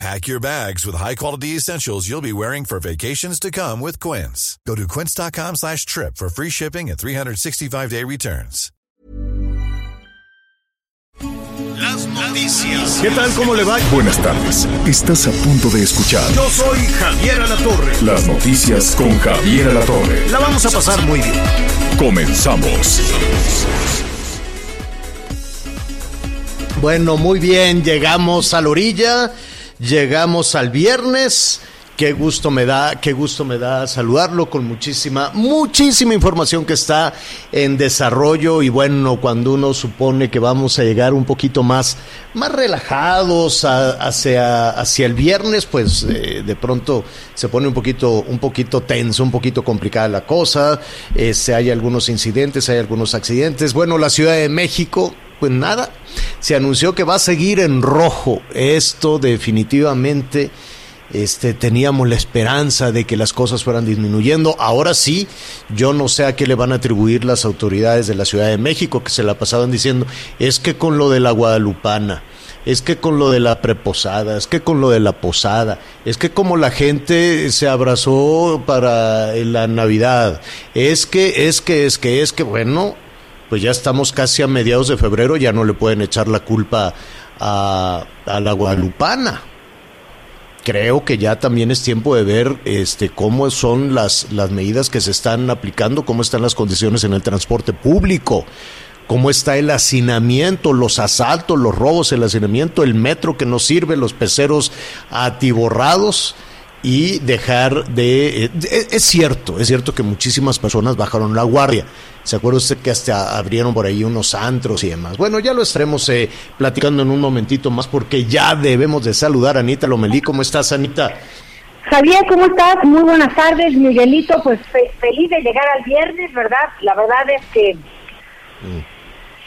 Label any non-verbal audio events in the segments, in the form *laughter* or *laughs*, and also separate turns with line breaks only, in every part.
Pack your bags with high-quality essentials you'll be wearing for vacations to come with Quince. Go to quince.com slash trip for free shipping and 365-day returns.
Las noticias.
¿Qué tal? ¿Cómo le va?
Buenas tardes. Estás a punto de escuchar
Yo soy Javier Alatorre.
las noticias con Javier Alatorre.
La vamos a pasar muy bien.
Comenzamos.
Bueno, muy bien, llegamos a la orilla, llegamos al viernes. Qué gusto me da, qué gusto me da saludarlo con muchísima, muchísima información que está en desarrollo y bueno, cuando uno supone que vamos a llegar un poquito más, más relajados hacia, hacia el viernes, pues eh, de pronto se pone un poquito, un poquito tenso, un poquito complicada la cosa. Este, hay algunos incidentes, hay algunos accidentes. Bueno, la Ciudad de México, pues nada, se anunció que va a seguir en rojo. Esto definitivamente este, teníamos la esperanza de que las cosas fueran disminuyendo. Ahora sí, yo no sé a qué le van a atribuir las autoridades de la Ciudad de México, que se la pasaban diciendo, es que con lo de la Guadalupana, es que con lo de la preposada, es que con lo de la posada, es que como la gente se abrazó para la Navidad, es que, es que, es que, es que, bueno, pues ya estamos casi a mediados de febrero, ya no le pueden echar la culpa a, la Guadalupana. Creo que ya también es tiempo de ver este cómo son las, las medidas que se están aplicando, cómo están las condiciones en el transporte público, cómo está el hacinamiento, los asaltos, los robos, el hacinamiento, el metro que no sirve, los peceros atiborrados y dejar de... eh, Es, cierto, es cierto que muchísimas personas bajaron la guardia. ¿Se acuerda usted que hasta abrieron por ahí unos antros y demás? Bueno, ya lo estaremos eh, platicando en un momentito más porque ya debemos de saludar a Anita Lomelí. ¿Cómo estás, Anita?
Javier, ¿cómo estás? Muy buenas tardes, Miguelito. Pues fe- feliz de llegar al viernes, ¿verdad? La verdad es que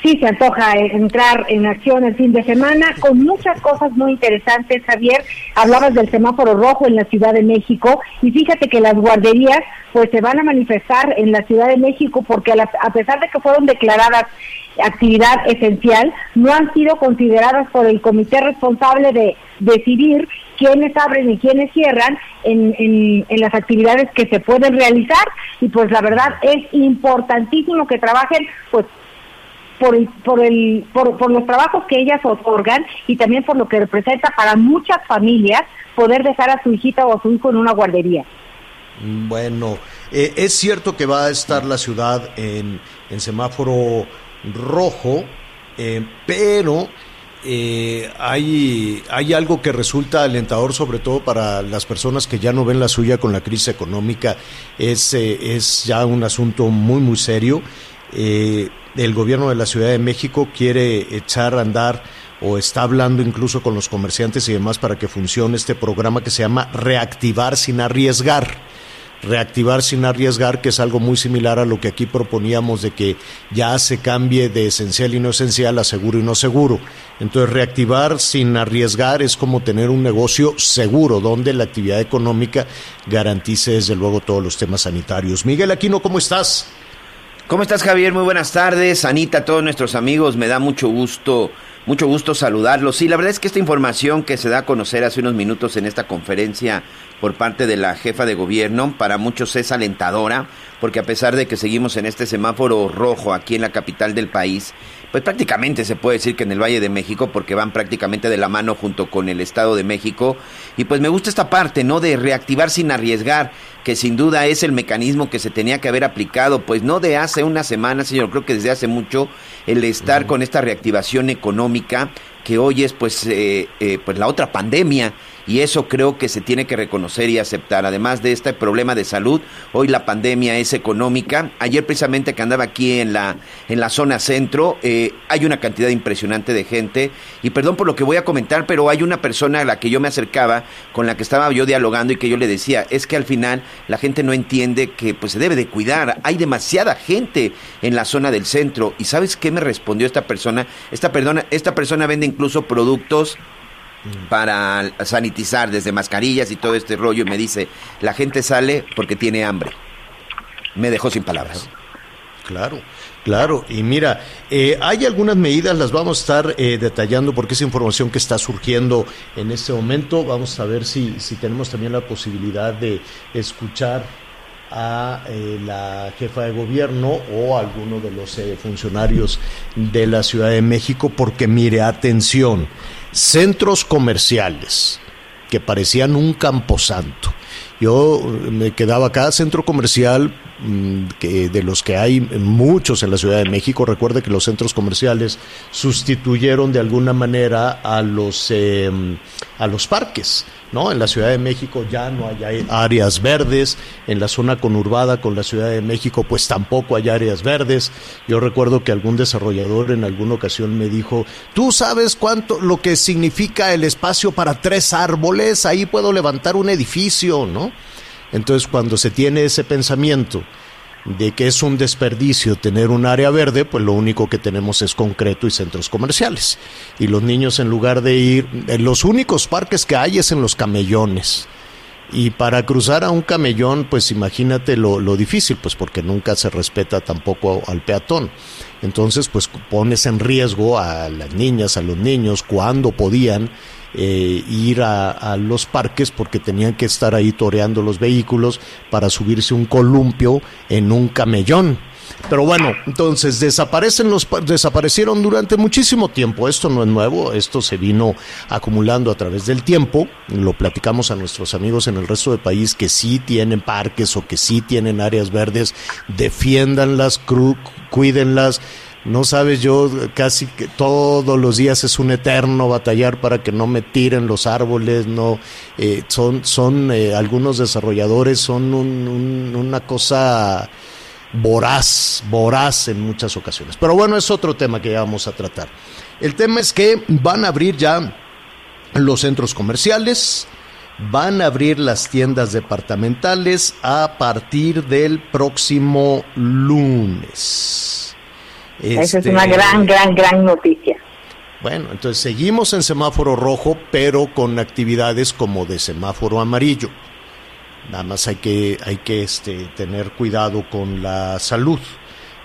sí se antoja entrar en acción el fin de semana con muchas cosas muy interesantes, Javier. Hablabas del semáforo rojo en la Ciudad de México y fíjate que las guarderías pues se van a manifestar en la Ciudad de México porque a pesar de que fueron declaradas actividad esencial, no han sido consideradas por el comité responsable de decidir quiénes abren y quiénes cierran en, en, en las actividades que se pueden realizar y pues la verdad es importantísimo que trabajen pues por el, por el por, por los trabajos que ellas otorgan y también por lo que representa para muchas familias poder dejar a su hijita o a su hijo en una guardería.
Bueno, eh, es cierto que va a estar la ciudad en, semáforo rojo, eh, pero eh, hay, hay algo que resulta alentador, sobre todo para las personas que ya no ven la suya con la crisis económica. Es, eh, es ya un asunto muy, muy serio. El gobierno de la Ciudad de México quiere echar a andar o está hablando incluso con los comerciantes y demás para que funcione este programa que se llama Reactivar sin arriesgar reactivar sin arriesgar, que es algo muy similar a lo que aquí proponíamos de que ya se cambie de esencial y no esencial a seguro y no seguro. Entonces, reactivar sin arriesgar es como tener un negocio seguro, donde la actividad económica garantice desde luego todos los temas sanitarios. Miguel Aquino, ¿cómo estás?
¿Cómo estás, Javier? Muy buenas tardes. Anita, todos nuestros amigos, me da mucho gusto, mucho gusto saludarlos. Sí, la verdad es que esta información que se da a conocer hace unos minutos en esta conferencia por parte de la jefa de gobierno, para muchos es alentadora, porque a pesar de que seguimos en este semáforo rojo aquí en la capital del país, pues prácticamente se puede decir que en el Valle de México, porque van prácticamente de la mano junto con el Estado de México, y pues me gusta esta parte, ¿no? De reactivar sin arriesgar, que sin duda es el mecanismo que se tenía que haber aplicado, pues no de hace una semana, señor, creo que desde hace mucho, el estar con esta reactivación económica, que hoy es pues, eh, eh, pues la otra pandemia, y eso creo que se tiene que reconocer y aceptar. Además de este problema de salud, hoy la pandemia es económica. Ayer precisamente que andaba aquí en la, en la zona centro, eh, hay una cantidad impresionante de gente y perdón por lo que voy a comentar, pero hay una persona a la que yo me acercaba, con la que estaba yo dialogando y que yo le decía, es que al final la gente no entiende que pues se debe de cuidar, hay demasiada gente en la zona del centro y ¿sabes qué me respondió esta persona? Esta, perdona, esta persona vende incluso productos para sanitizar desde mascarillas y todo este rollo y me dice, la gente sale porque tiene hambre. Me dejó sin palabras.
Claro, claro. Y mira, eh, hay algunas medidas, las vamos a estar eh, detallando porque es información que está surgiendo en este momento. Vamos a ver si, si tenemos también la posibilidad de escuchar a eh, la jefa de gobierno o a alguno de los funcionarios de la Ciudad de México, porque mire, atención, centros comerciales que parecían un camposanto. Yo me quedaba cada centro comercial mm, que de los que hay muchos en la Ciudad de México. Recuerde que los centros comerciales sustituyeron de alguna manera a los eh, a los parques. ¿No? En la Ciudad de México ya no hay áreas verdes, en la zona conurbada con la Ciudad de México pues tampoco hay áreas verdes. Yo recuerdo que algún desarrollador en alguna ocasión me dijo, "¿Tú sabes cuánto lo que significa el espacio para tres árboles? Ahí puedo levantar un edificio", ¿no? Entonces, cuando se tiene ese pensamiento de que es un desperdicio tener un área verde, pues lo único que tenemos es concreto y centros comerciales. Y los niños en lugar de ir, en los únicos parques que hay es en los camellones. Y para cruzar a un camellón, pues imagínate lo, lo difícil, pues porque nunca se respeta tampoco al peatón. Entonces, pues pones en riesgo a las niñas, a los niños, cuando podían eh, ir a, los parques porque tenían que estar ahí toreando los vehículos para subirse un columpio en un camellón. Pero bueno, entonces desaparecen los desaparecieron durante muchísimo tiempo. Esto no es nuevo, esto se vino acumulando a través del tiempo. Lo platicamos a nuestros amigos en el resto del país que sí tienen parques o que sí tienen áreas verdes, defiéndanlas, cuídenlas no sabes, yo casi que todos los días es un eterno batallar para que no me tiren los árboles, no, eh, son, son eh, algunos desarrolladores son una cosa voraz, voraz en muchas ocasiones. Pero bueno, es otro tema que ya vamos a tratar. El tema es que van a abrir ya los centros comerciales, van a abrir las tiendas departamentales a partir del próximo lunes.
Esa es una este, gran, gran, gran noticia.
Bueno, entonces seguimos en semáforo rojo, pero con actividades como de semáforo amarillo. Nada más hay que, hay que este, tener cuidado con la salud.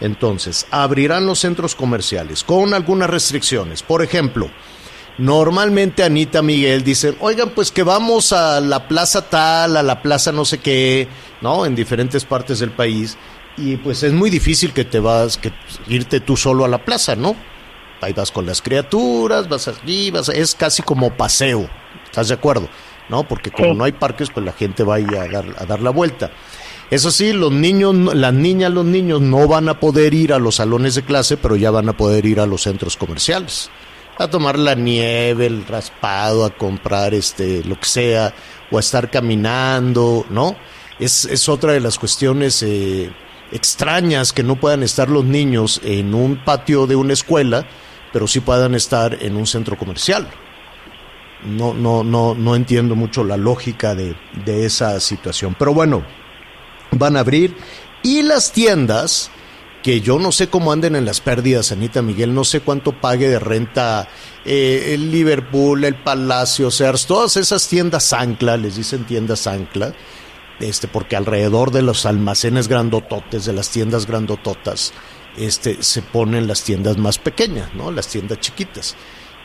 Entonces, abrirán los centros comerciales con algunas restricciones. Por ejemplo, normalmente Anita Miguel dicen, oigan, pues que vamos a la plaza tal, a la plaza no sé qué, ¿no? En diferentes partes del país y pues es muy difícil que te vas, que irte tú solo a la plaza, ¿no? Ahí vas con las criaturas, vas allí, vas, es casi como paseo, ¿estás de acuerdo? ¿No? Porque como no hay parques, pues la gente va a, ir a, dar, a dar la vuelta. Eso sí, los niños, las niñas, los niños no van a poder ir a los salones de clase, pero ya van a poder ir a los centros comerciales. A tomar la nieve, el raspado, a comprar este, lo que sea, o a estar caminando, ¿no? Es, es otra de las cuestiones eh, extrañas que no puedan estar los niños en un patio de una escuela, pero sí puedan estar en un centro comercial. No, no, no, no entiendo mucho la lógica de, de esa situación. Pero bueno, van a abrir y las tiendas que yo no sé cómo anden en las pérdidas, Anita Miguel, no sé cuánto pague de renta eh, el Liverpool, el Palacio, Sears, todas esas tiendas ancla, les dicen tiendas ancla, este, porque alrededor de los almacenes grandototes, de las tiendas grandototas, este, se ponen las tiendas más pequeñas, ¿no? Las tiendas chiquitas.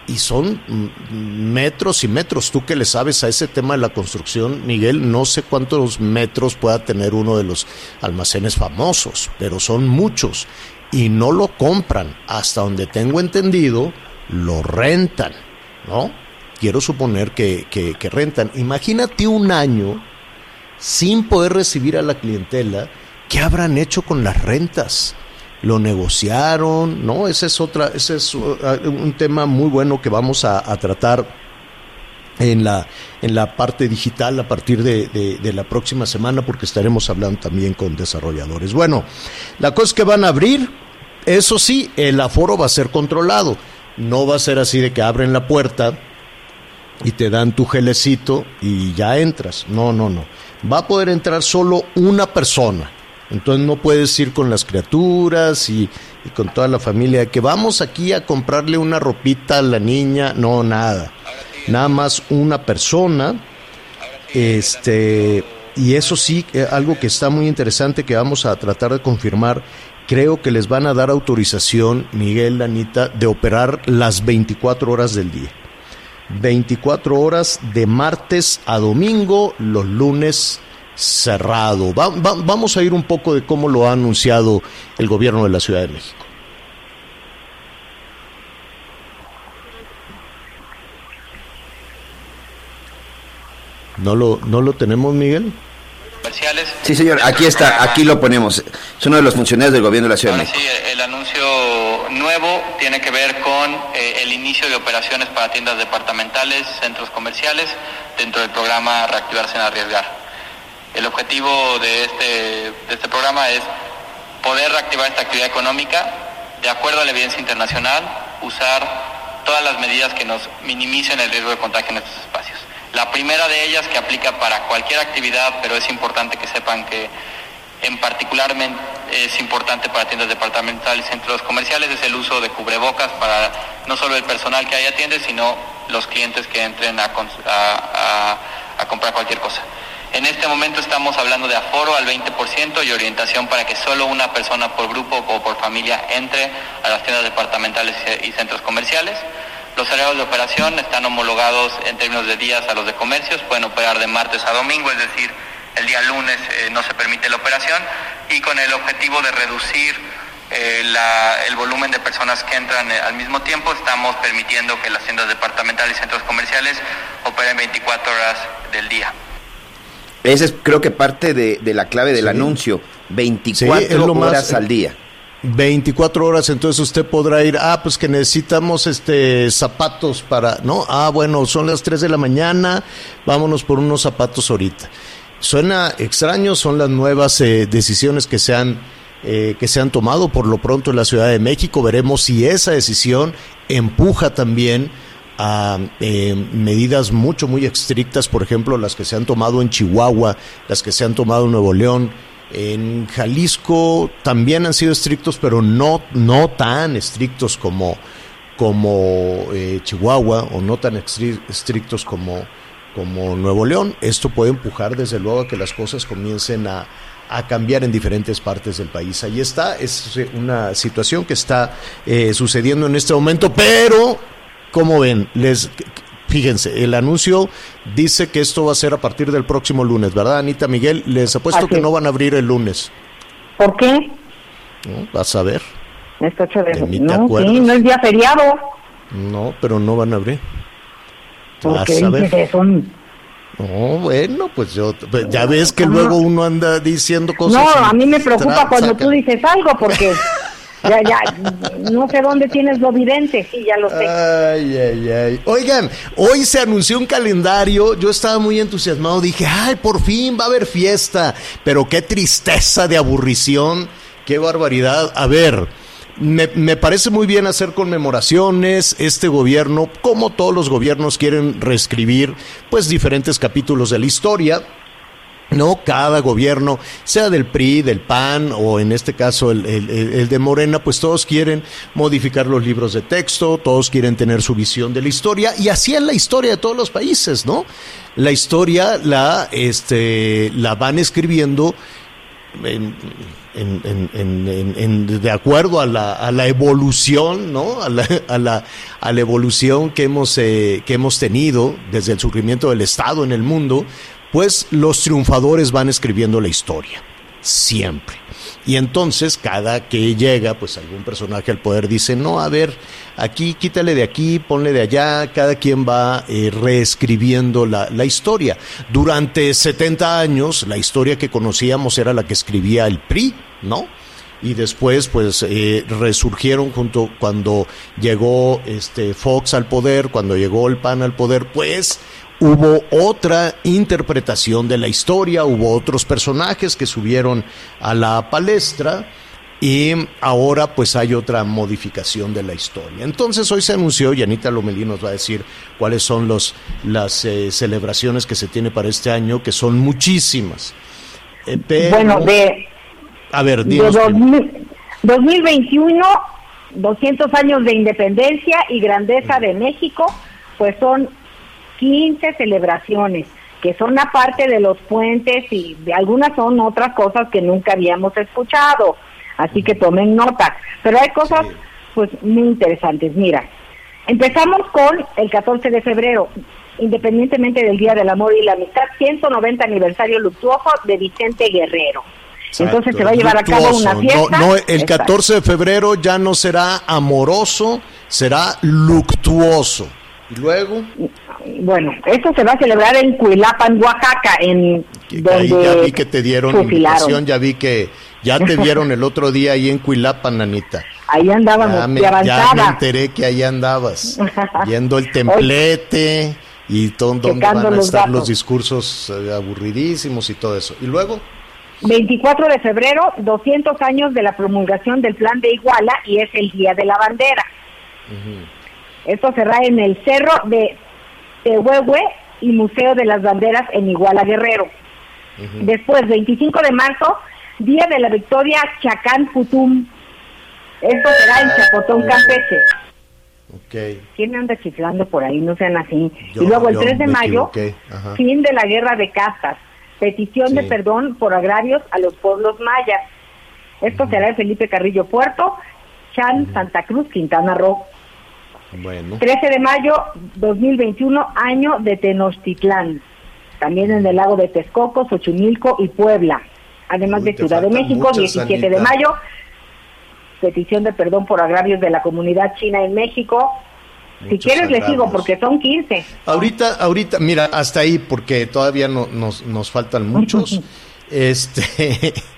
Y son metros y metros. Tú que le sabes a ese tema de la construcción, Miguel, no sé cuántos metros pueda tener uno de los almacenes famosos, pero son muchos. Y no lo compran. Hasta donde tengo entendido, lo rentan, ¿no? Quiero suponer que, que, que rentan. Imagínate un año sin poder recibir a la clientela, ¿qué habrán hecho con las rentas? ¿Lo negociaron? ¿No? Ese es, otra, ese es uh, un tema muy bueno que vamos a, tratar en la, en la parte digital a partir de, de, la próxima semana porque estaremos hablando también con desarrolladores. Bueno, la cosa es que van a abrir, eso sí, el aforo va a ser controlado. No va a ser así de que abren la puerta y te dan tu gelecito y ya entras. No, no, no. Va a poder entrar solo una persona. Entonces no puedes ir con las criaturas y, con toda la familia que vamos aquí a comprarle una ropita a la niña. No, nada nada más una persona. Este, y eso sí, eh, algo que está muy interesante que vamos a tratar de confirmar. Creo que les van a dar autorización, Miguel, Anita, de operar las 24 horas del día. 24 horas de martes a domingo, los lunes cerrado. vamos a ir un poco de cómo lo ha anunciado el gobierno de la Ciudad de México. ¿No lo, no lo tenemos, Miguel?
Sí, señor, aquí está, aquí lo ponemos. Es uno de los funcionarios del gobierno de la Ciudad de México.
Sí, el anuncio nuevo tiene que ver con eh, el inicio de operaciones para tiendas departamentales, centros comerciales, dentro del programa Reactivarse en Arriesgar. El objetivo de este, de este programa es poder reactivar esta actividad económica de acuerdo a la evidencia internacional, usar todas las medidas que nos minimicen el riesgo de contagio en estos espacios. La primera de ellas que aplica para cualquier actividad, pero es importante que sepan que en particular es importante para tiendas departamentales y centros comerciales, es el uso de cubrebocas para no solo el personal que ahí atiende, sino los clientes que entren a, comprar cualquier cosa. En este momento estamos hablando de aforo al 20% y orientación para que solo una persona por grupo o por familia entre a las tiendas departamentales y centros comerciales. Los horarios de operación están homologados en términos de días a los de comercios, pueden operar de martes a domingo, es decir, el día lunes eh, no se permite la operación y con el objetivo de reducir eh, el volumen de personas que entran eh, al mismo tiempo, estamos permitiendo que las tiendas departamentales y centros comerciales operen 24 horas del día.
Esa es creo que parte de, la clave del anuncio, 24 horas al día.
24 horas, entonces usted podrá ir, ah, pues que necesitamos este zapatos para, ¿no? Ah, bueno, son las 3 de la mañana, vámonos por unos zapatos ahorita. Suena extraño, son las nuevas eh, decisiones que se han eh, que se han tomado por lo pronto en la Ciudad de México. Veremos si esa decisión empuja también a eh, medidas mucho, muy estrictas, por ejemplo, las que se han tomado en Chihuahua, las que se han tomado en Nuevo León, en Jalisco también han sido estrictos, pero no, no tan estrictos como, como eh, Chihuahua o no tan estrictos como, como Nuevo León. Esto puede empujar desde luego a que las cosas comiencen a, a cambiar en diferentes partes del país. Ahí está, es una situación que está eh, sucediendo en este momento, pero, como ven, les Fíjense, el anuncio dice que esto va a ser a partir del próximo lunes, ¿verdad, Anita Miguel? Les apuesto que no van a abrir el lunes.
¿Por qué?
vas a ver.
De... No, sí, no es día feriado.
No, pero no van a abrir.
¿Por qué dices eso?
No, bueno, pues yo, pues ya ves que luego uno anda diciendo cosas.
No, a mí me preocupa cuando tú dices algo, porque *laughs* Ya, ya, no sé dónde tienes lo vidente, sí, ya lo sé.
Ay, ay, ay. Oigan, hoy se anunció un calendario, yo estaba muy entusiasmado, dije, ay, por fin va a haber fiesta, pero qué tristeza de aburrición, qué barbaridad. A ver, me, me, parece muy bien hacer conmemoraciones. Este gobierno, como todos los gobiernos, quieren reescribir pues diferentes capítulos de la historia. No, cada gobierno, sea del PRI, del PAN o en este caso el, el, de Morena, pues todos quieren modificar los libros de texto, todos quieren tener su visión de la historia y así es la historia de todos los países, ¿no? La historia la, este, la van escribiendo en, de acuerdo a la, a la evolución, ¿no? A la, a la, a la evolución que hemos, eh, que hemos tenido desde el surgimiento del Estado en el mundo pues los triunfadores van escribiendo la historia, siempre. Y entonces cada que llega, pues algún personaje al poder dice, no, a ver, aquí quítale de aquí, ponle de allá, cada quien va eh, reescribiendo la, historia. Durante 70 años, la historia que conocíamos era la que escribía el PRI, ¿no? y después pues eh, resurgieron junto cuando llegó este Fox al poder, cuando llegó el PAN al poder, pues hubo otra interpretación de la historia, hubo otros personajes que subieron a la palestra y ahora pues hay otra modificación de la historia. Entonces hoy se anunció, y Anita Lomelí nos va a decir cuáles son los, las eh, celebraciones que se tiene para este año, que son muchísimas.
Eh, bueno, de...
A ver,
de 2021, 200 años de independencia y grandeza de México, pues son 15 celebraciones que son aparte de los puentes y de algunas son otras cosas que nunca habíamos escuchado. Así que tomen nota. Pero hay cosas pues muy interesantes. Mira, empezamos con el 14 de febrero, independientemente del Día del Amor y la Amistad, 190 aniversario luctuoso de Vicente Guerrero. Entonces se va a llevar a cabo una fiesta.
No, no el 14 de febrero ya no será amoroso, será luctuoso. ¿Y luego?
Bueno, esto se va a celebrar en Cuilapan, Oaxaca, en
donde ya vi que te dieron invitación, ya vi que ya te *laughs* vieron el otro día ahí en Cuilapan, Anita.
Ahí andábamos,
ya me, ya me enteré que ahí andabas, *laughs* viendo el templete y todo, donde van a estar los discursos eh, aburridísimos y todo eso. ¿Y luego?
24 de febrero, 200 años de la promulgación del Plan de Iguala y es el Día de la Bandera. Esto será en el Cerro de Tehuehue y Museo de las Banderas en Iguala Guerrero. Después, 25 de marzo, Día de la Victoria Chacán Putum. Esto será en Chapotón, Campeche.
Okay.
¿Quién anda chiflando por ahí? No sean así. y luego el 3 de mayo, fin de la guerra de castas. Petición de perdón por agravios a los pueblos mayas. Esto será en Felipe Carrillo Puerto, Chan, Santa Cruz, Quintana Roo.
Bueno.
13 de mayo 2021, año de Tenochtitlán. También en el lago de Texcoco, Xochimilco y Puebla. Además de Ciudad de México, 17 de mayo, petición de perdón por agravios de la comunidad china en México. Si quieres le sigo porque son 15.
Ahorita, ahorita, mira, hasta ahí porque todavía no, nos, nos faltan muchos. *laughs* este *laughs*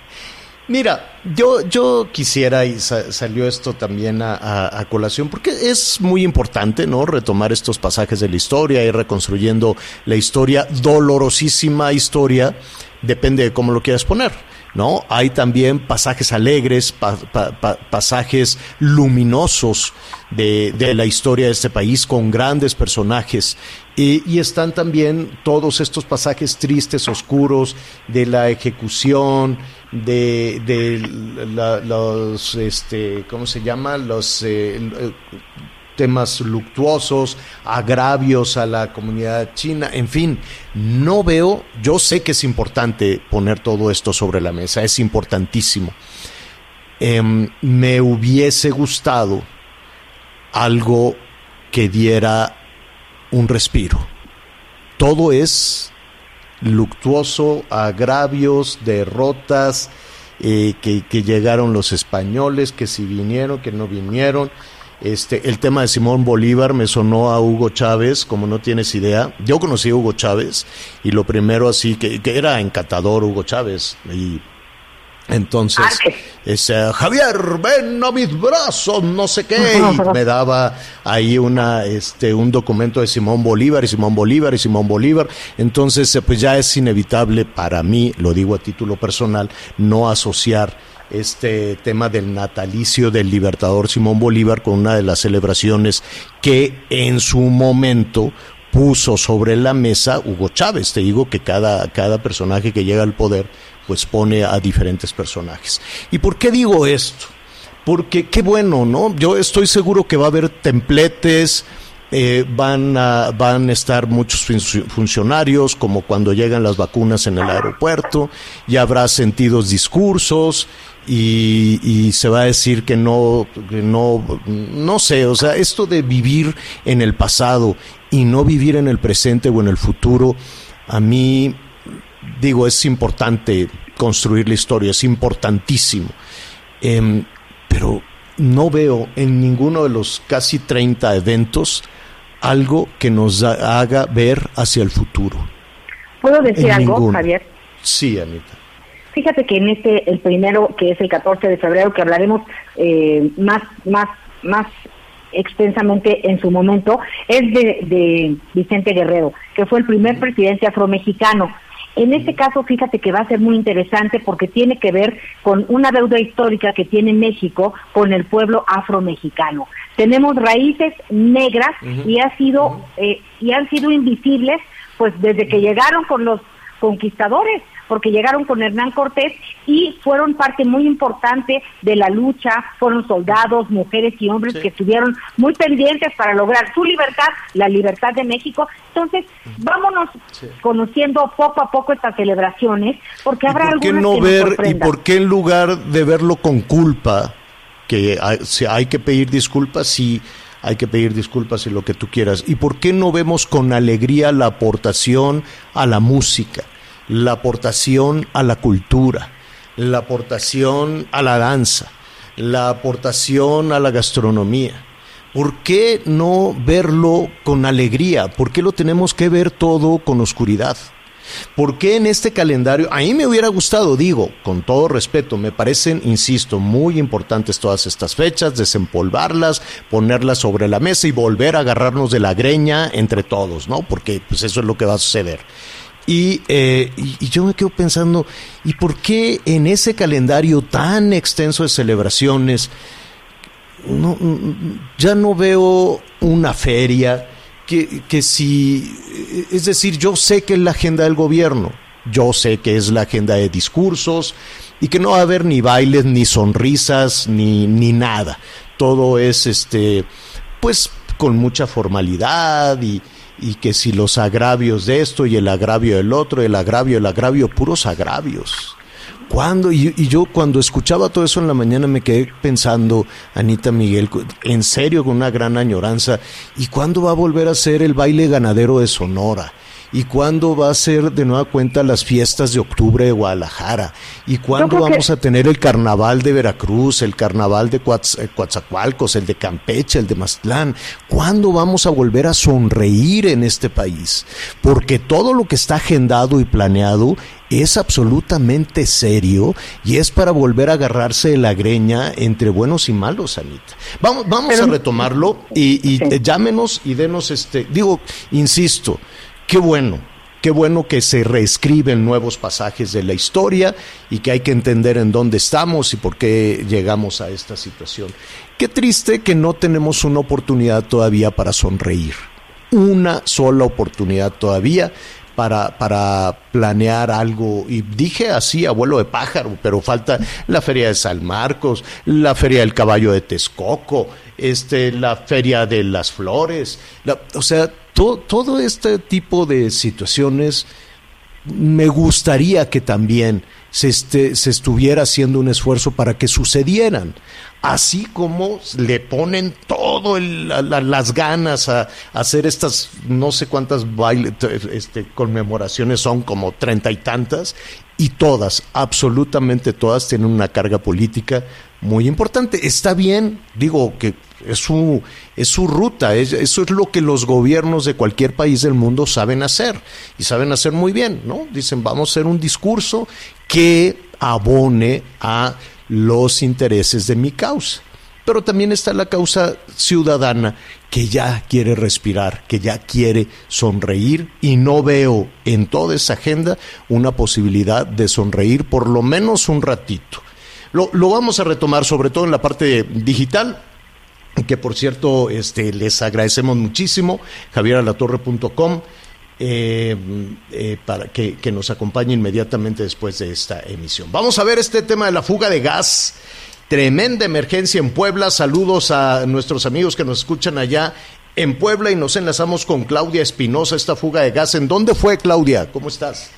Mira, yo, yo quisiera, y salió esto también a, colación, porque es muy importante, ¿no? Retomar estos pasajes de la historia, y reconstruyendo la historia, dolorosísima historia, depende de cómo lo quieras poner. ¿No? Hay también pasajes alegres, pasajes luminosos de, la historia de este país con grandes personajes. Y, están también todos estos pasajes tristes, oscuros, de la ejecución, de, los, este, ¿cómo se llama? Los eh, temas luctuosos, agravios a la comunidad china, en fin, no veo, yo sé que es importante poner todo esto sobre la mesa, es importantísimo. Em, me hubiese gustado algo que diera un respiro. Todo es luctuoso, agravios, derrotas, eh, que, que, llegaron los españoles, que si vinieron, que no vinieron. Este, el tema de Simón Bolívar me sonó a Hugo Chávez, como no tienes idea. Yo conocí a Hugo Chávez y lo primero así que, que era encantador Hugo Chávez y entonces, ese, Javier, ven a mis brazos, no sé qué, *laughs* y me daba ahí una, este, un documento de Simón Bolívar y Simón Bolívar y Simón Bolívar. Entonces, eh, pues ya es inevitable para mí, lo digo a título personal, no asociar este tema del natalicio del libertador Simón Bolívar con una de las celebraciones que en su momento puso sobre la mesa Hugo Chávez. Te digo que cada, cada personaje que llega al poder pues pone a diferentes personajes. ¿Y por qué digo esto? Porque qué bueno, ¿no? Yo estoy seguro que va a haber templetes, eh, van, a, van a estar muchos funcionarios, como cuando llegan las vacunas en el aeropuerto, y habrá sentidos discursos, y, se va a decir que no, que no, no sé, o sea, esto de vivir en el pasado y no vivir en el presente o en el futuro, a mí, digo, es importante construir la historia, es importantísimo, em, pero no veo en ninguno de los casi 30 eventos algo que nos haga ver hacia el futuro.
¿Puedo decir algo, Javier?
Sí, Anita
Fíjate que en este, el primero, que es el 14 de febrero, que hablaremos eh, más, más, más extensamente en su momento, es de, de Vicente Guerrero, que fue el primer presidente afromexicano. En este caso, fíjate que va a ser muy interesante porque tiene que ver con una deuda histórica que tiene México con el pueblo afromexicano. Tenemos raíces negras y ha sido eh, y han sido invisibles, pues desde que llegaron con los conquistadores porque llegaron con Hernán Cortés y fueron parte muy importante de la lucha, fueron soldados, mujeres y hombres que estuvieron muy pendientes para lograr su libertad, la libertad de México. Entonces, vámonos conociendo poco a poco estas celebraciones, porque habrá
¿Y por qué no ver y por qué en lugar de verlo con culpa, que hay, hay que pedir disculpas, sí hay que pedir disculpas y lo que tú quieras. ¿Y por qué no vemos con alegría la aportación a la música? La aportación a la cultura, la aportación a la danza, la aportación a la gastronomía. ¿Por qué no verlo con alegría? ¿Por qué lo tenemos que ver todo con oscuridad? ¿Por qué en este calendario? A mí me hubiera gustado, digo, con todo respeto, me parecen, insisto, muy importantes todas estas fechas, desempolvarlas, ponerlas sobre la mesa y volver a agarrarnos de la greña entre todos, ¿no? Porque pues eso es lo que va a suceder. Eh, y, yo me quedo pensando, ¿y por qué en ese calendario tan extenso de celebraciones no, ya no veo una feria que, que si, es decir, yo sé que es la agenda del gobierno, yo sé que es la agenda de discursos y que no va a haber ni bailes, ni sonrisas, ni, ni nada. Todo es, este, pues, con mucha formalidad y, y que si los agravios de esto y el agravio del otro, el agravio, el agravio, puros agravios. ¿Cuándo? Y, y, yo cuando escuchaba todo eso en la mañana me quedé pensando, Anita Miguel, en serio, con una gran añoranza, ¿y cuándo va a volver a ser el baile ganadero de Sonora? ¿Y cuándo va a ser de nueva cuenta las fiestas de octubre de Guadalajara? ¿Y cuándo vamos a tener el carnaval de Veracruz, el carnaval de eh, Coatzacoalcos, el de Campeche, el de Maztlán? ¿Cuándo vamos a volver a sonreír en este país? Porque todo lo que está agendado y planeado es absolutamente serio y es para volver a agarrarse de la greña entre buenos y malos, Anita. Vamos, vamos a retomarlo y, y llámenos y denos este, digo, insisto, qué bueno, qué bueno que se reescriben nuevos pasajes de la historia y que hay que entender en dónde estamos y por qué llegamos a esta situación. Qué triste que no tenemos una oportunidad todavía para sonreír. Una sola oportunidad todavía para, para, planear algo. Y dije así, abuelo de pájaro, pero falta la Feria de San Marcos, la Feria del Caballo de Texcoco, este, la Feria de las Flores. o sea, todo, este tipo de situaciones me gustaría que también se, este, se estuviera haciendo un esfuerzo para que sucedieran, así como le ponen todo las ganas a, hacer estas no sé cuántas este, conmemoraciones son como treinta y tantas y todas, absolutamente todas tienen una carga política muy importante. Está bien, digo que es su, es su ruta, eso es lo que los gobiernos de cualquier país del mundo saben hacer y saben hacer muy bien, ¿no? Dicen, vamos a hacer un discurso que abone a los intereses de mi causa. Pero también está la causa ciudadana que ya quiere respirar, que ya quiere sonreír y no veo en toda esa agenda una posibilidad de sonreír por lo menos un ratito. Lo, lo vamos a retomar sobre todo en la parte digital, que por cierto este, les agradecemos muchísimo, javieralatorre.com, eh, eh, para que, que, nos acompañe inmediatamente después de esta emisión. Vamos a ver este tema de la fuga de gas. Tremenda emergencia en Puebla. Saludos a nuestros amigos que nos escuchan allá en Puebla y nos enlazamos con Claudia Espinosa, esta fuga de gas. ¿En dónde fue, Claudia? ¿Cómo estás?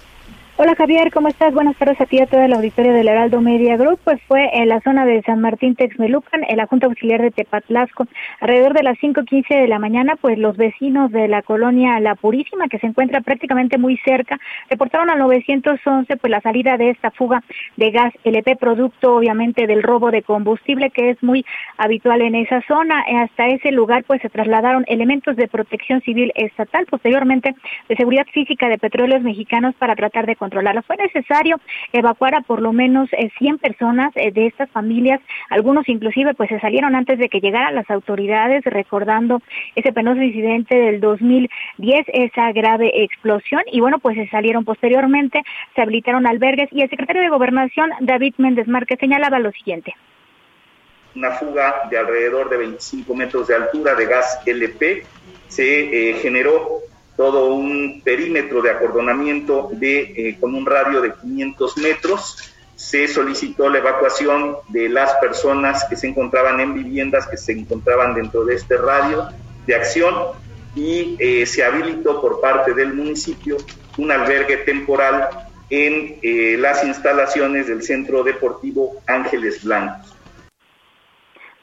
Hola Javier, ¿cómo estás? Buenas tardes a ti y a toda la auditoria del Heraldo Media Group. Pues fue en la zona de San Martín Texmelucan, en la Junta Auxiliar de Tepatlasco, alrededor de las 5.15 de la mañana, pues los vecinos de la colonia La Purísima, que se encuentra prácticamente muy cerca, reportaron al 911 pues la salida de esta fuga de gas LP, producto obviamente del robo de combustible que es muy habitual en esa zona. Hasta ese lugar pues se trasladaron elementos de protección civil estatal, posteriormente de seguridad física de petróleos mexicanos para tratar de controlarla. Fue necesario evacuar a por lo menos 100 personas de estas familias, algunos inclusive pues se salieron antes de que llegaran las autoridades, recordando ese penoso incidente del 2010, esa grave explosión, y bueno, pues se salieron posteriormente, se habilitaron albergues y el secretario de Gobernación, David Méndez Márquez, señalaba lo siguiente.
Una fuga de alrededor de 25 metros de altura de gas LP se eh, generó todo un perímetro de acordonamiento de, eh, con un radio de 500 metros. Se solicitó la evacuación de las personas que se encontraban en viviendas que se encontraban dentro de este radio de acción y eh, se habilitó por parte del municipio un albergue temporal en eh, las instalaciones del Centro Deportivo Ángeles Blancos.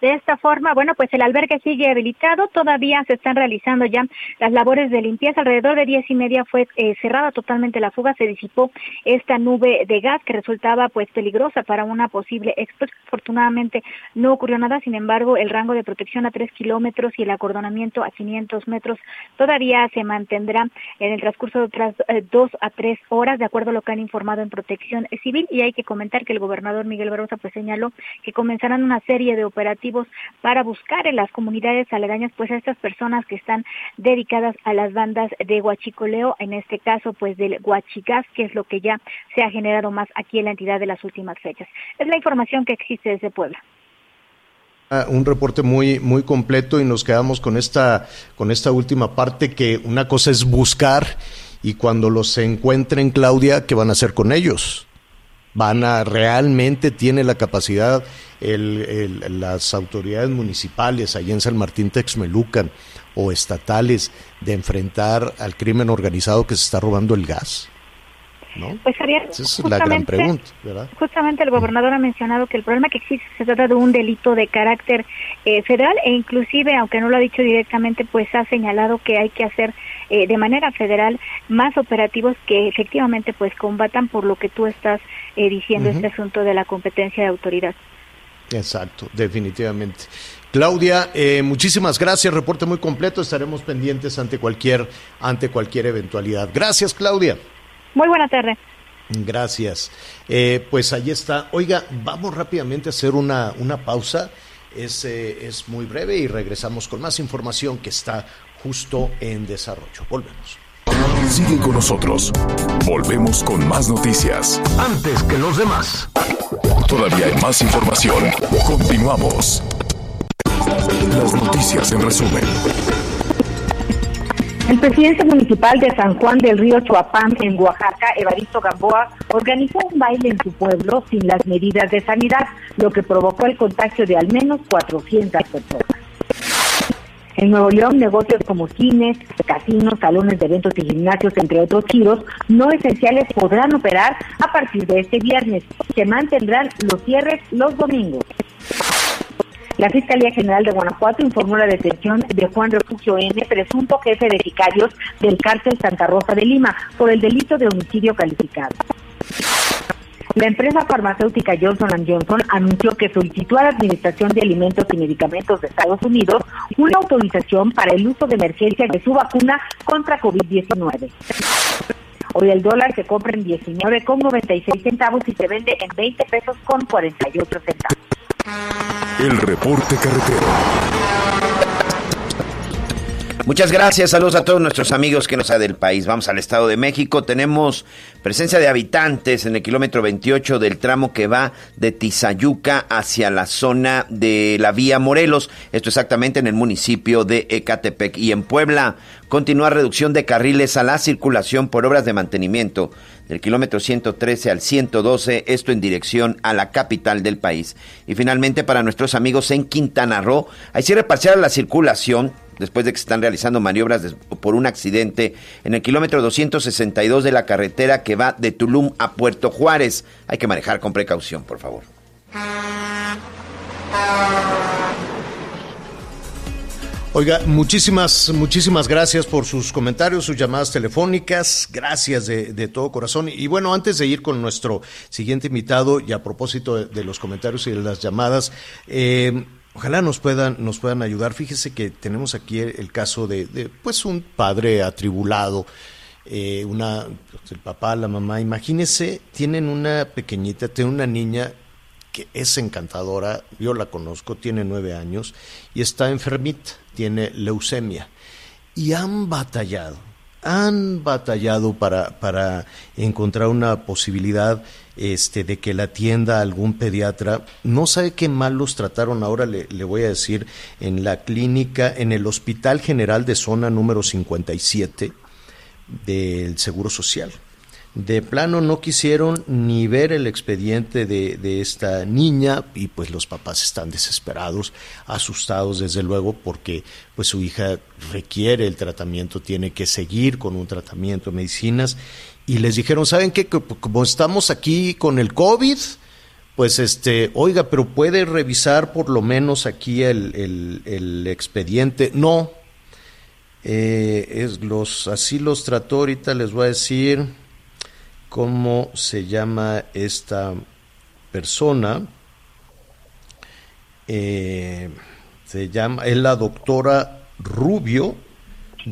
De esta forma, bueno, pues el albergue sigue habilitado, todavía se están realizando ya las labores de limpieza, alrededor de diez y media fue eh, cerrada totalmente la fuga, se disipó esta nube de gas que resultaba pues peligrosa para una posible explosión. Afortunadamente no ocurrió nada, sin embargo el rango de protección a tres kilómetros y el acordonamiento a 500 metros todavía se mantendrá en el transcurso de otras eh, dos a tres horas, de acuerdo a lo que han informado en Protección Civil, y hay que comentar que el gobernador Miguel Barrosa pues señaló que comenzarán una serie de operativos para buscar en las comunidades aledañas pues a estas personas que están dedicadas a las bandas de huachicoleo, en este caso pues del huachicás, que es lo que ya se ha generado más aquí en la entidad de las últimas fechas. Es la información que existe desde Puebla.
Ah, un reporte muy muy completo y nos quedamos con esta con esta última parte que una cosa es buscar y cuando los encuentren Claudia qué van a hacer con ellos van a realmente tiene la capacidad las autoridades municipales allá en San Martín Texmelucan o estatales de enfrentar al crimen organizado que se está robando el gas? ¿No?
Pues Esa es la gran pregunta, ¿verdad? Justamente el gobernador ha mencionado que el problema que existe se trata de un delito de carácter eh, federal e inclusive, aunque no lo ha dicho directamente, pues ha señalado que hay que hacer eh, de manera federal más operativos que efectivamente pues combatan por lo que tú estás eh, diciendo este asunto de la competencia de autoridad.
Exacto, definitivamente. Claudia, eh, muchísimas gracias, reporte muy completo, estaremos pendientes ante cualquier, ante cualquier eventualidad. Gracias, Claudia.
Muy buena tarde.
Gracias. Eh, pues ahí está. Oiga, vamos rápidamente a hacer una, una pausa. Es, eh, es muy breve y regresamos con más información que está justo en desarrollo. Volvemos.
Sigue con nosotros. Volvemos con más noticias.
Antes que los demás.
Todavía hay más información. Continuamos. Las noticias en resumen.
El presidente municipal de San Juan del Río Chuapán, en Oaxaca, Evaristo Gamboa, organizó un baile en su pueblo sin las medidas de sanidad, lo que provocó el contagio de al menos 400 personas. En Nuevo León, negocios como cines, casinos, salones de eventos y gimnasios, entre otros giros, no esenciales podrán operar a partir de este viernes. Se mantendrán los cierres los domingos. La Fiscalía General de Guanajuato informó la detención de Juan Refugio N., presunto jefe de sicarios del cárcel Santa Rosa de Lima, por el delito de homicidio calificado. La empresa farmacéutica Johnson Johnson anunció que solicitó a la Administración de Alimentos y Medicamentos de Estados Unidos una autorización para el uso de emergencia de su vacuna contra COVID-19. Hoy el dólar se compra en 19,96 centavos y se vende en 20 pesos con 48 centavos.
El reporte carretero.
Muchas gracias, saludos a todos nuestros amigos que nos sea del país. Vamos al Estado de México. Tenemos presencia de habitantes en el kilómetro 28 del tramo que va de Tizayuca hacia la zona de la vía Morelos. Esto exactamente en el municipio de Ecatepec. Y en Puebla continúa reducción de carriles a la circulación por obras de mantenimiento del kilómetro 113 al 112, esto en dirección a la capital del país. Y finalmente para nuestros amigos en Quintana Roo, hay cierre parcial a la circulación después de que se están realizando maniobras por un accidente en el kilómetro 262 de la carretera que va de Tulum a Puerto Juárez. Hay que manejar con precaución, por favor.
Oiga, muchísimas, muchísimas gracias por sus comentarios, sus llamadas telefónicas. Gracias de, todo corazón. Y bueno, antes de ir con nuestro siguiente invitado, y a propósito de, los comentarios y de las llamadas, eh, Ojalá nos puedan, nos puedan ayudar. Fíjese que tenemos aquí el, caso de, pues un padre atribulado eh, una, pues, el papá, la mamá, imagínese, tienen una pequeñita, tienen una niña que es encantadora, yo la conozco, tiene nueve años y está enfermita, tiene leucemia. Y han batallado, han batallado para, para encontrar una posibilidad este, de que la atienda algún pediatra. No sabe qué mal los trataron ahora, le, voy a decir, en la clínica, en el Hospital General de Zona número 57 del Seguro Social. De plano no quisieron ni ver el expediente de, de, esta niña y pues los papás están desesperados, asustados desde luego porque pues su hija requiere el tratamiento, tiene que seguir con un tratamiento de medicinas y les dijeron, ¿saben qué? Como estamos aquí con el COVID, pues este, oiga, pero puede revisar por lo menos aquí el, expediente. No, eh, es los, así los trató, ahorita les voy a decir cómo se llama esta persona. Eh, se llama, es la doctora Rubio,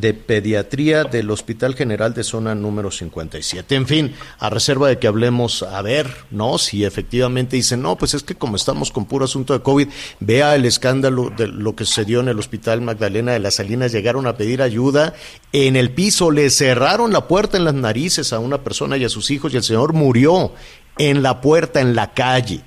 de pediatría del Hospital General de Zona número 57. En fin, a reserva de que hablemos, a ver, ¿no? Si efectivamente dicen, no, pues es que como estamos con puro asunto de COVID, vea el escándalo de lo que sucedió en el Hospital Magdalena de las Salinas, llegaron a pedir ayuda en el piso, le cerraron la puerta en las narices a una persona y a sus hijos y el señor murió en la puerta, en la calle.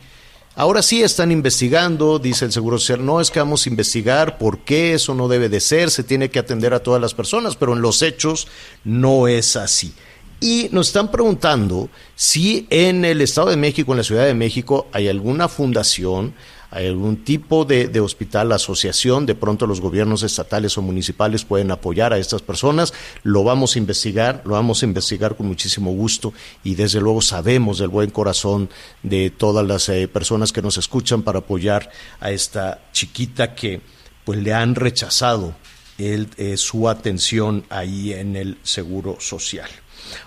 Ahora sí están investigando, dice el Seguro Social, no es que vamos a investigar por qué eso no debe de ser, se tiene que atender a todas las personas, pero en los hechos no es así. Y nos están preguntando si en el Estado de México, en la Ciudad de México, hay alguna fundación, algún tipo de, hospital, asociación, de pronto los gobiernos estatales o municipales pueden apoyar a estas personas, lo vamos a investigar, lo vamos a investigar con muchísimo gusto y desde luego sabemos del buen corazón de todas las eh, personas que nos escuchan para apoyar a esta chiquita que pues le han rechazado el, eh, su atención ahí en el Seguro Social.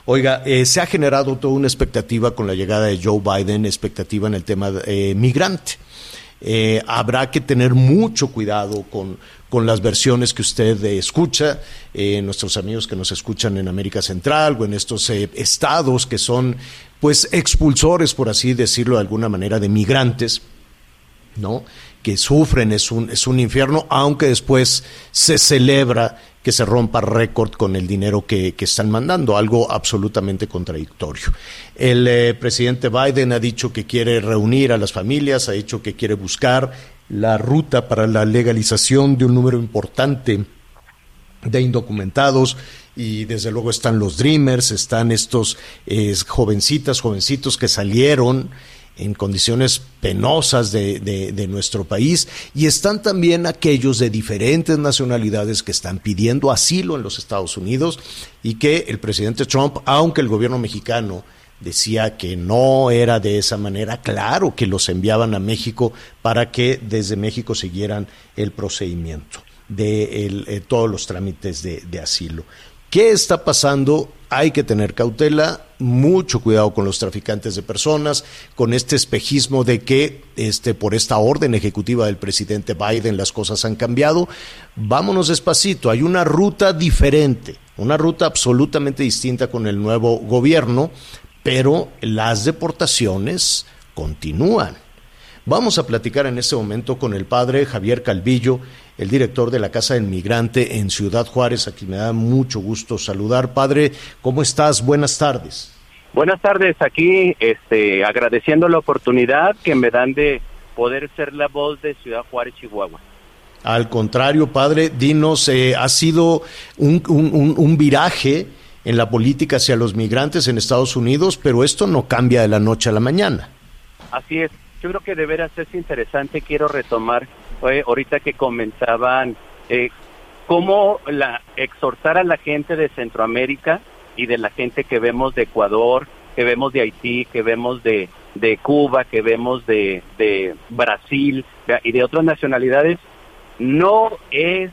Oiga, eh, se ha generado toda una expectativa con la llegada de Joe Biden, expectativa en el tema migrante. Eh, habrá que tener mucho cuidado con, con las versiones que usted eh, escucha, eh, nuestros amigos que nos escuchan en América Central o en estos estados que son pues expulsores, por así decirlo de alguna manera, de migrantes, ¿no? que sufren, es un, es un infierno, aunque después se celebra que se rompa récord con el dinero que, están mandando, algo absolutamente contradictorio. El eh, presidente Biden ha dicho que quiere reunir a las familias, ha dicho que quiere buscar la ruta para la legalización de un número importante de indocumentados y desde luego están los Dreamers, están estos eh, jovencitas, jovencitos que salieron en condiciones penosas de, nuestro país y están también aquellos de diferentes nacionalidades que están pidiendo asilo en los Estados Unidos y que el presidente Trump, aunque el gobierno mexicano decía que no era de esa manera, claro que los enviaban a México para que desde México siguieran el procedimiento de eh, todos los trámites de asilo. ¿Qué está pasando? Hay que tener cautela, mucho cuidado con los traficantes de personas, con este espejismo de que este, por esta orden ejecutiva del presidente Biden las cosas han cambiado. Vámonos despacito, hay una ruta diferente, una ruta absolutamente distinta con el nuevo gobierno, pero las deportaciones continúan. Vamos a platicar en este momento con el padre Javier Calvillo, el director de la Casa del Migrante en Ciudad Juárez, a quien me da mucho gusto saludar. Padre, ¿cómo estás? Buenas tardes.
Buenas tardes, aquí este, agradeciendo la oportunidad que me dan de poder ser la voz de Ciudad Juárez, Chihuahua.
Al contrario, padre, dinos, eh, ha sido un, un, un viraje en la política hacia los migrantes en Estados Unidos, pero esto no cambia de la noche a la mañana.
Así es, yo creo que de veras es interesante, quiero retomar ahorita que comentaban eh, cómo la, exhortar a la gente de Centroamérica y de la gente que vemos de Ecuador, que vemos de Haití, que vemos de, de Cuba, que vemos de, de Brasil y de otras nacionalidades, no es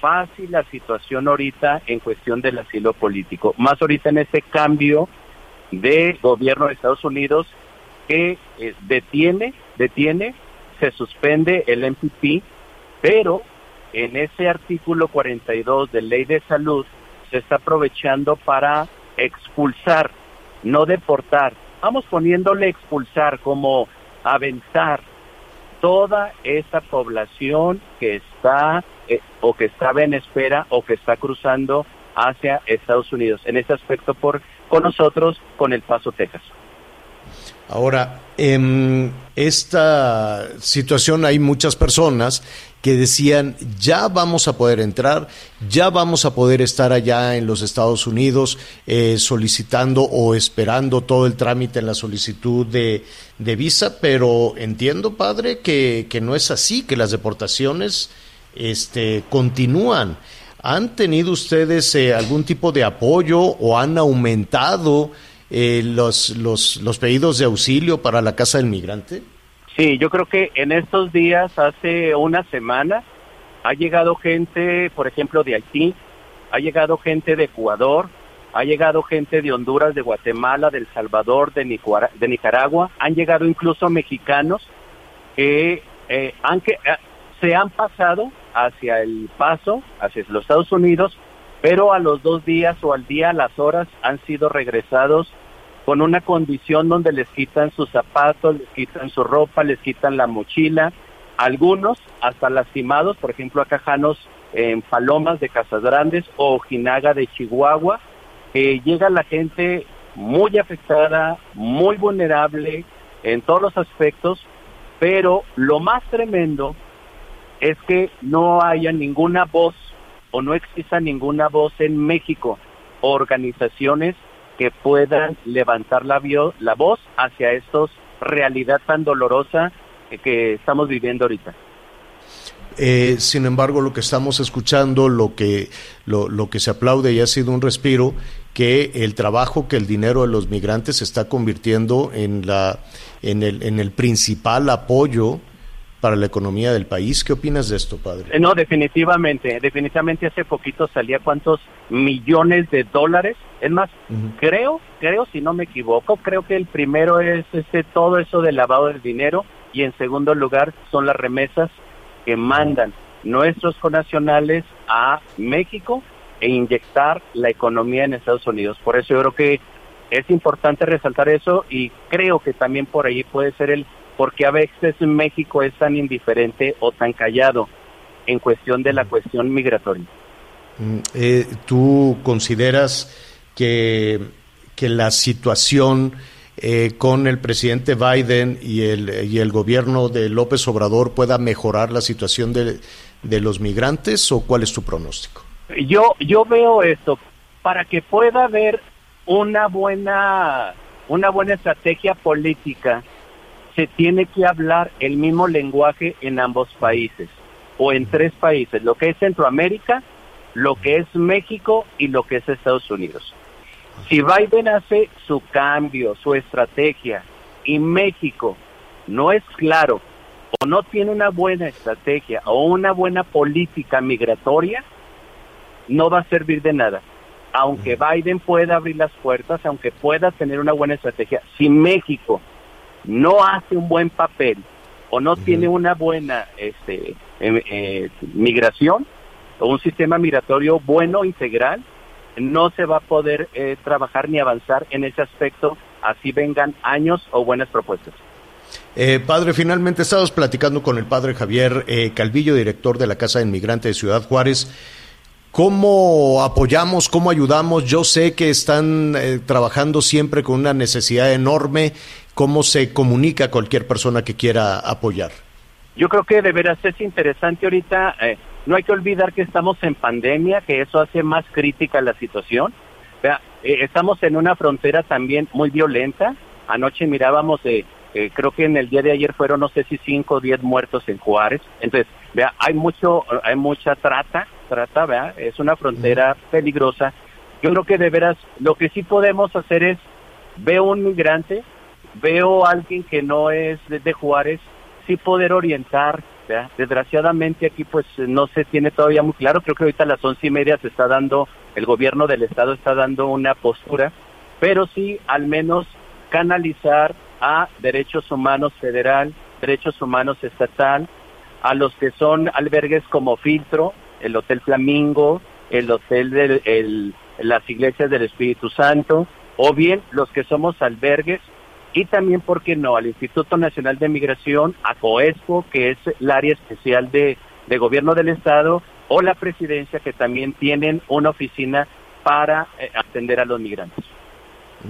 fácil la situación ahorita en cuestión del asilo político, más ahorita en ese cambio de gobierno de Estados Unidos que eh, detiene, detiene se suspende el MPP, pero en ese artículo 42 de Ley de Salud se está aprovechando para expulsar, no deportar. Vamos poniéndole expulsar como aventar toda esa población que está eh, o que estaba en espera o que está cruzando hacia Estados Unidos. En ese aspecto, por con nosotros, con El Paso, Texas.
Ahora, en esta situación hay muchas personas que decían, ya vamos a poder entrar, ya vamos a poder estar allá en los Estados Unidos eh, solicitando o esperando todo el trámite en la solicitud de, visa, pero entiendo, padre, que, que, no es así, que las deportaciones este, continúan. ¿Han tenido ustedes eh, algún tipo de apoyo o han aumentado eh, los, los, los pedidos de auxilio para la Casa del Migrante?
Sí, yo creo que en estos días, hace una semana, ha llegado gente, por ejemplo, de Haití, ha llegado gente de Ecuador, ha llegado gente de Honduras, de Guatemala, de El Salvador, de, Nicaragua, han llegado incluso mexicanos que, eh, han que eh, se han pasado hacia el paso, hacia los Estados Unidos, pero a los dos días o al día, a las horas, han sido regresados con una condición donde les quitan sus zapatos, les quitan su ropa, les quitan la mochila, algunos hasta lastimados, por ejemplo, acá Janos en Palomas de Casas Grandes o Jinaga de Chihuahua, eh, llega la gente muy afectada, muy vulnerable en todos los aspectos, pero lo más tremendo es que no haya ninguna voz o no exista ninguna voz en México, organizaciones que puedan levantar la, la voz hacia estos realidad tan dolorosa que, estamos viviendo ahorita.
Eh, sin embargo, lo que estamos escuchando, lo que, lo, lo, que se aplaude y ha sido un respiro, que el trabajo, que el dinero de los migrantes se está convirtiendo en, la, en, el, en el principal apoyo para la economía del país. ¿Qué opinas de esto, padre?
Eh, no, definitivamente, definitivamente hace poquito salía cuántos millones de dólares. Es más, creo, creo, si no me equivoco, creo que el primero es este todo eso del lavado del dinero y en segundo lugar son las remesas que mandan nuestros conacionales a México e inyectar la economía en Estados Unidos. Por eso yo creo que es importante resaltar eso y creo que también por ahí puede ser el porque a veces México es tan indiferente o tan callado en cuestión de la cuestión migratoria.
Mm, eh, ¿Tú consideras que, que la situación eh, con el presidente Biden y el, y el gobierno de López Obrador pueda mejorar la situación de, de los migrantes o cuál es tu pronóstico?
Yo, yo veo esto, para que pueda haber una buena, una buena estrategia política se tiene que hablar el mismo lenguaje en ambos países o en tres países, lo que es Centroamérica, lo que es México y lo que es Estados Unidos. Si Biden hace su cambio, su estrategia y México no es claro o no tiene una buena estrategia o una buena política migratoria, no va a servir de nada. Aunque Biden pueda abrir las puertas, aunque pueda tener una buena estrategia, si México no hace un buen papel o no tiene una buena este, em, eh, migración o un sistema migratorio bueno, integral, no se va a poder eh, trabajar ni avanzar en ese aspecto, así vengan años o buenas propuestas.
Eh, padre, finalmente estamos platicando con el padre Javier Calvillo, director de la Casa del Migrante de Ciudad Juárez. ¿Cómo apoyamos, cómo ayudamos? Yo sé que están trabajando siempre con una necesidad enorme ¿Cómo se comunica cualquier persona que quiera apoyar?
Yo creo que de veras es interesante ahorita. Eh, no hay que olvidar que estamos en pandemia, que eso hace más crítica la situación. Eh, estamos en una frontera también muy violenta. Anoche mirábamos, eh, creo que en el día de ayer fueron no sé si cinco o diez muertos en Juárez. Entonces, vea, hay mucho, hay mucha trata, trata, vea, es una frontera peligrosa. Yo creo que de veras lo que sí podemos hacer es veo un migrante, veo a alguien que no es de, Juárez, sí poder orientar. Desgraciadamente aquí pues no se tiene todavía muy claro, creo que ahorita a las once y media se está dando, el gobierno del estado está dando una postura, pero sí al menos canalizar a derechos humanos federal, derechos humanos estatal, a los que son albergues como Filtro, el Hotel Flamingo, el hotel de las iglesias del Espíritu Santo, o bien los que somos albergues, y también, ¿por qué no?, al Instituto Nacional de Migración, a COESCO, que es el área especial de, gobierno del Estado, o la presidencia, que también tienen una oficina para eh, atender a los migrantes.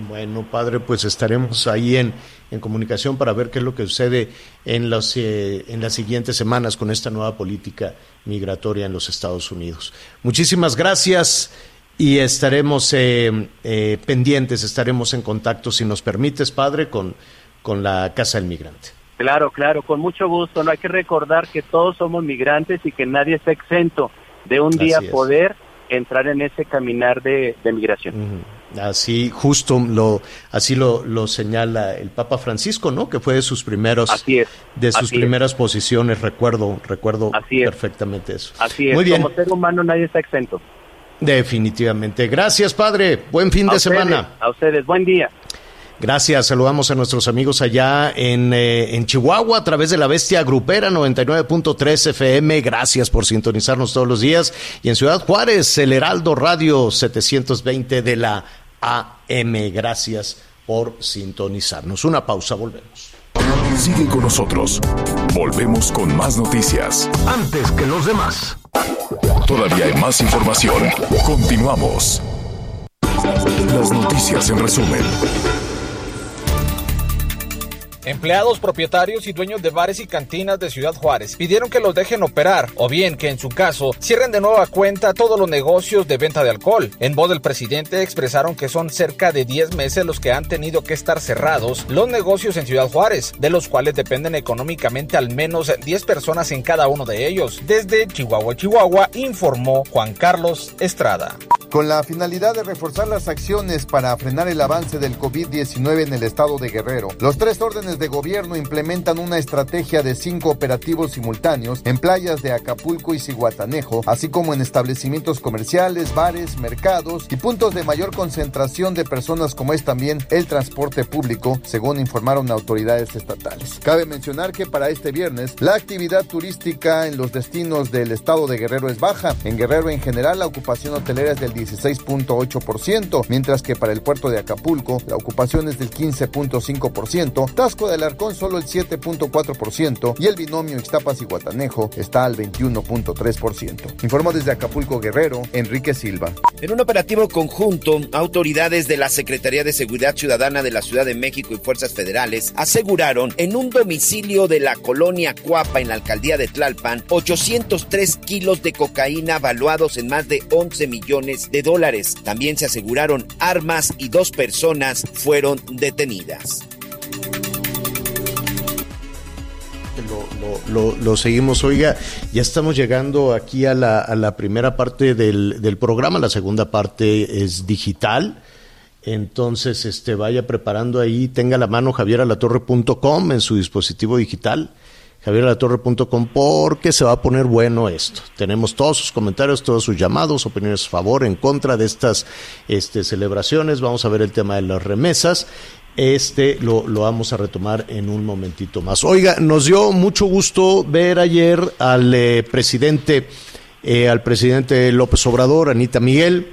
Bueno, padre, pues estaremos ahí en, en comunicación para ver qué es lo que sucede en, los, eh, en las siguientes semanas con esta nueva política migratoria en los Estados Unidos. Muchísimas gracias y estaremos eh, eh, pendientes, estaremos en contacto, si nos permites, padre, con, con la Casa del Migrante.
Claro, claro, con mucho gusto. No hay que recordar que todos somos migrantes y que nadie está exento de un día poder entrar en ese caminar de, migración.
Así, justo lo, así lo, lo, señala el Papa Francisco, ¿no? Que fue de sus primeros, de sus primeras posiciones, recuerdo, recuerdo perfectamente eso.
Así es. Muy bien. Como ser humano nadie está exento.
Definitivamente. Gracias, padre. Buen fin de semana.
A ustedes, buen día.
Gracias, saludamos a nuestros amigos allá en, eh, en Chihuahua a través de la Bestia Grupera 99.3 FM. Gracias por sintonizarnos todos los días. Y en Ciudad Juárez, el Heraldo Radio 720 de la AM. Gracias por sintonizarnos. Una pausa, volvemos.
Sigue con nosotros. Volvemos con más noticias.
Antes que los demás.
Todavía hay más información. Continuamos. Las noticias en resumen.
Empleados, propietarios y dueños de bares y cantinas de Ciudad Juárez pidieron que los dejen operar o bien que en su caso cierren de nueva cuenta todos los negocios de venta de alcohol. En voz del presidente expresaron que son cerca de 10 meses los que han tenido que estar cerrados los negocios en Ciudad Juárez, de los cuales dependen económicamente al menos 10 personas en cada uno de ellos. Desde Chihuahua, Chihuahua, informó Juan Carlos Estrada.
Con la finalidad de reforzar las acciones para frenar el avance del COVID-19 en el estado de Guerrero, los tres órdenes de gobierno implementan una estrategia de cinco operativos simultáneos en playas de Acapulco y Ciguatanejo, así como en establecimientos comerciales, bares, mercados y puntos de mayor concentración de personas como es también el transporte público, según informaron autoridades estatales. Cabe mencionar que para este viernes la actividad turística en los destinos del estado de Guerrero es baja. En Guerrero en general la ocupación hotelera es del 16.8%, mientras que para el puerto de Acapulco la ocupación es del 15.5%, Tasco del Arcón solo el 7.4% y el binomio Ixtapas y Guatanejo está al 21.3%. Informó desde Acapulco Guerrero, Enrique Silva.
En un operativo conjunto, autoridades de la Secretaría de Seguridad Ciudadana de la Ciudad de México y fuerzas federales aseguraron en un domicilio de la colonia Cuapa en la alcaldía de Tlalpan 803 kilos de cocaína valuados en más de 11 millones de dólares. También se aseguraron armas y dos personas fueron detenidas.
Lo, seguimos. Oiga, ya estamos llegando aquí a la, primera parte del, del, programa, la segunda parte es digital. Entonces, este, vaya preparando ahí, tenga la mano javieralatorre.com en su dispositivo digital, javieralatorre.com, porque se va a poner bueno esto. Tenemos todos sus comentarios, todos sus llamados, opiniones a favor, en contra de estas este, celebraciones. Vamos a ver el tema de las remesas este lo, lo, vamos a retomar en un momentito más. Oiga, nos dio mucho gusto ver ayer al eh, presidente, eh, al presidente López Obrador, Anita Miguel,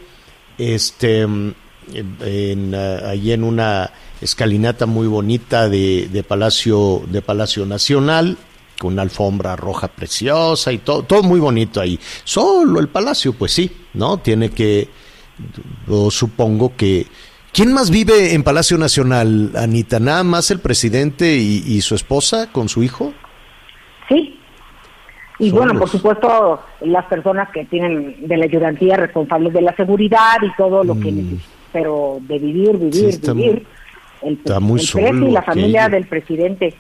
este, en, allí en una escalinata muy bonita de, de, Palacio, de Palacio Nacional, con una alfombra roja preciosa y todo, todo muy bonito ahí. Solo el palacio, pues sí, ¿no? Tiene que, yo supongo que ¿Quién más vive en Palacio Nacional, Anita? ¿Nada más el presidente y, su esposa con su hijo?
Sí. Y bueno, por supuesto, las personas que tienen de la ayudantía responsables de la seguridad y todo lo que mm. necesitan, pero de vivir, vivir, vivir. El,
está muy
solo. y la familia del presidente.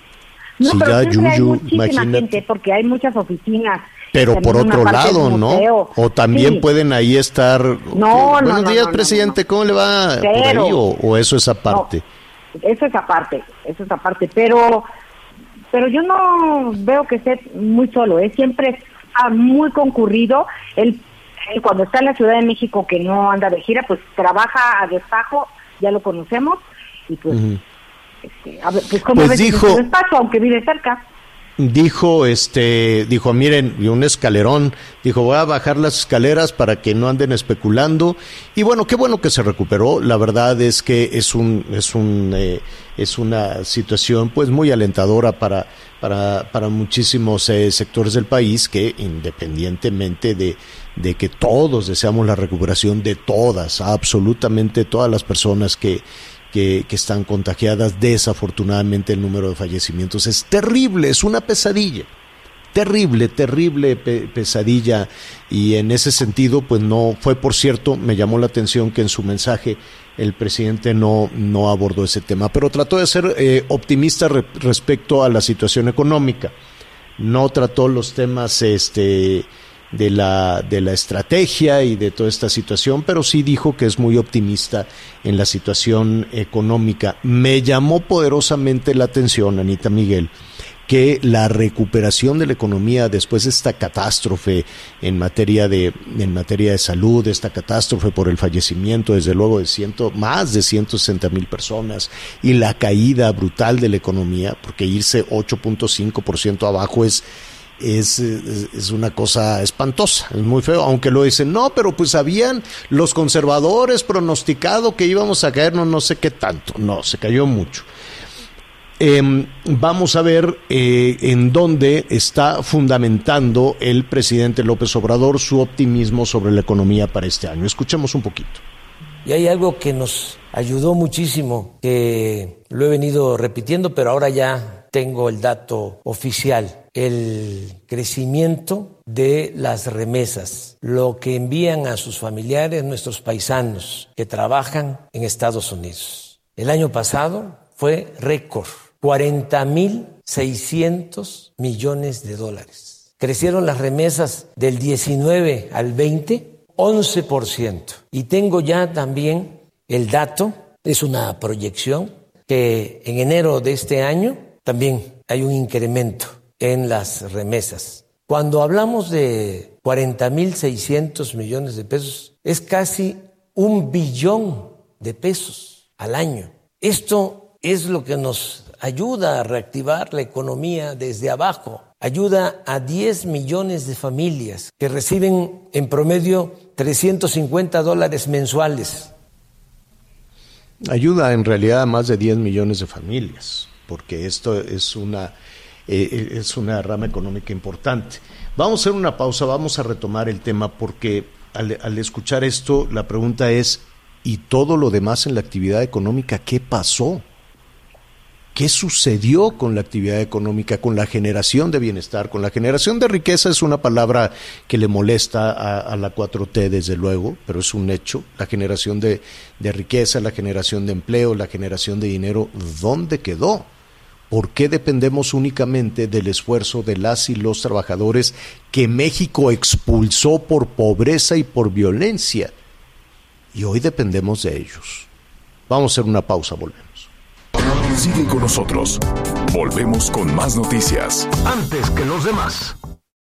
No, pero ya, hay muchísima gente porque hay muchas oficinas
pero por otro lado, ¿no? O también pueden ahí estar.
No,
Buenos días, presidente, ¿cómo le va? por ahí, o, eso es aparte?
eso es aparte, eso es aparte, pero pero yo no veo que esté muy solo, es ¿eh? siempre muy concurrido. Él, cuando está en la Ciudad de México que no anda de gira, pues trabaja a destajo, ya lo conocemos, y pues, este, a ver, pues como pues dijo, despacho, aunque vive cerca.
Dijo, este, dijo, miren, y un escalerón, dijo, voy a bajar las escaleras para que no anden especulando. Y bueno, qué bueno que se recuperó. La verdad es que es un, es un, eh, es una situación, pues, muy alentadora para, para, para muchísimos eh, sectores del país que, independientemente de, de que todos deseamos la recuperación de todas, absolutamente todas las personas que, que, están contagiadas. Desafortunadamente el número de fallecimientos es terrible, es una pesadilla. Terrible, terrible pesadilla. Y en ese sentido, pues no fue, por cierto, me llamó la atención que en su mensaje el presidente no, no abordó ese tema, pero trató de ser eh, optimista respecto a la situación económica. No trató los temas este, de la, de la estrategia y de toda esta situación, pero sí dijo que es muy optimista en la situación económica. Me llamó poderosamente la atención, Anita Miguel, que la recuperación de la economía después de esta catástrofe en materia de, en materia de salud, esta catástrofe por el fallecimiento, desde luego, de ciento, más de 160 mil personas y la caída brutal de la economía, porque irse 8.5% abajo es es, es, una cosa espantosa, es muy feo, aunque lo dicen, no, pero pues habían los conservadores pronosticado que íbamos a caernos no sé qué tanto, no, se cayó mucho. Em, vamos a ver eh, en dónde está fundamentando el presidente López Obrador su optimismo sobre la economía para este año. Escuchemos un poquito.
Y hay algo que nos ayudó muchísimo, que lo he venido repitiendo, pero ahora ya tengo el dato oficial el crecimiento de las remesas, lo que envían a sus familiares nuestros paisanos que trabajan en Estados Unidos. El año pasado fue récord, 40.600 millones de dólares. Crecieron las remesas del 19 al 20, 11%. Y tengo ya también el dato, es una proyección, que en enero de este año también hay un incremento en las remesas. Cuando hablamos de 40.600 millones de pesos, es casi un billón de pesos al año. Esto es lo que nos ayuda a reactivar la economía desde abajo. Ayuda a 10 millones de familias que reciben en promedio 350 dólares mensuales.
Ayuda en realidad a más de 10 millones de familias, porque esto es una eh, eh, es una rama económica importante. Vamos a hacer una pausa, vamos a retomar el tema porque al, al escuchar esto la pregunta es, ¿y todo lo demás en la actividad económica qué pasó? ¿Qué sucedió con la actividad económica, con la generación de bienestar, con la generación de riqueza? Es una palabra que le molesta a, la 4T, desde luego, pero es un hecho. La generación de, de riqueza, la generación de empleo, la generación de dinero, ¿dónde quedó? ¿Por qué dependemos únicamente del esfuerzo de las y los trabajadores que México expulsó por pobreza y por violencia? Y hoy dependemos de ellos. Vamos a hacer una pausa, volvemos.
Sigue con nosotros. Volvemos con más noticias.
Antes que los demás.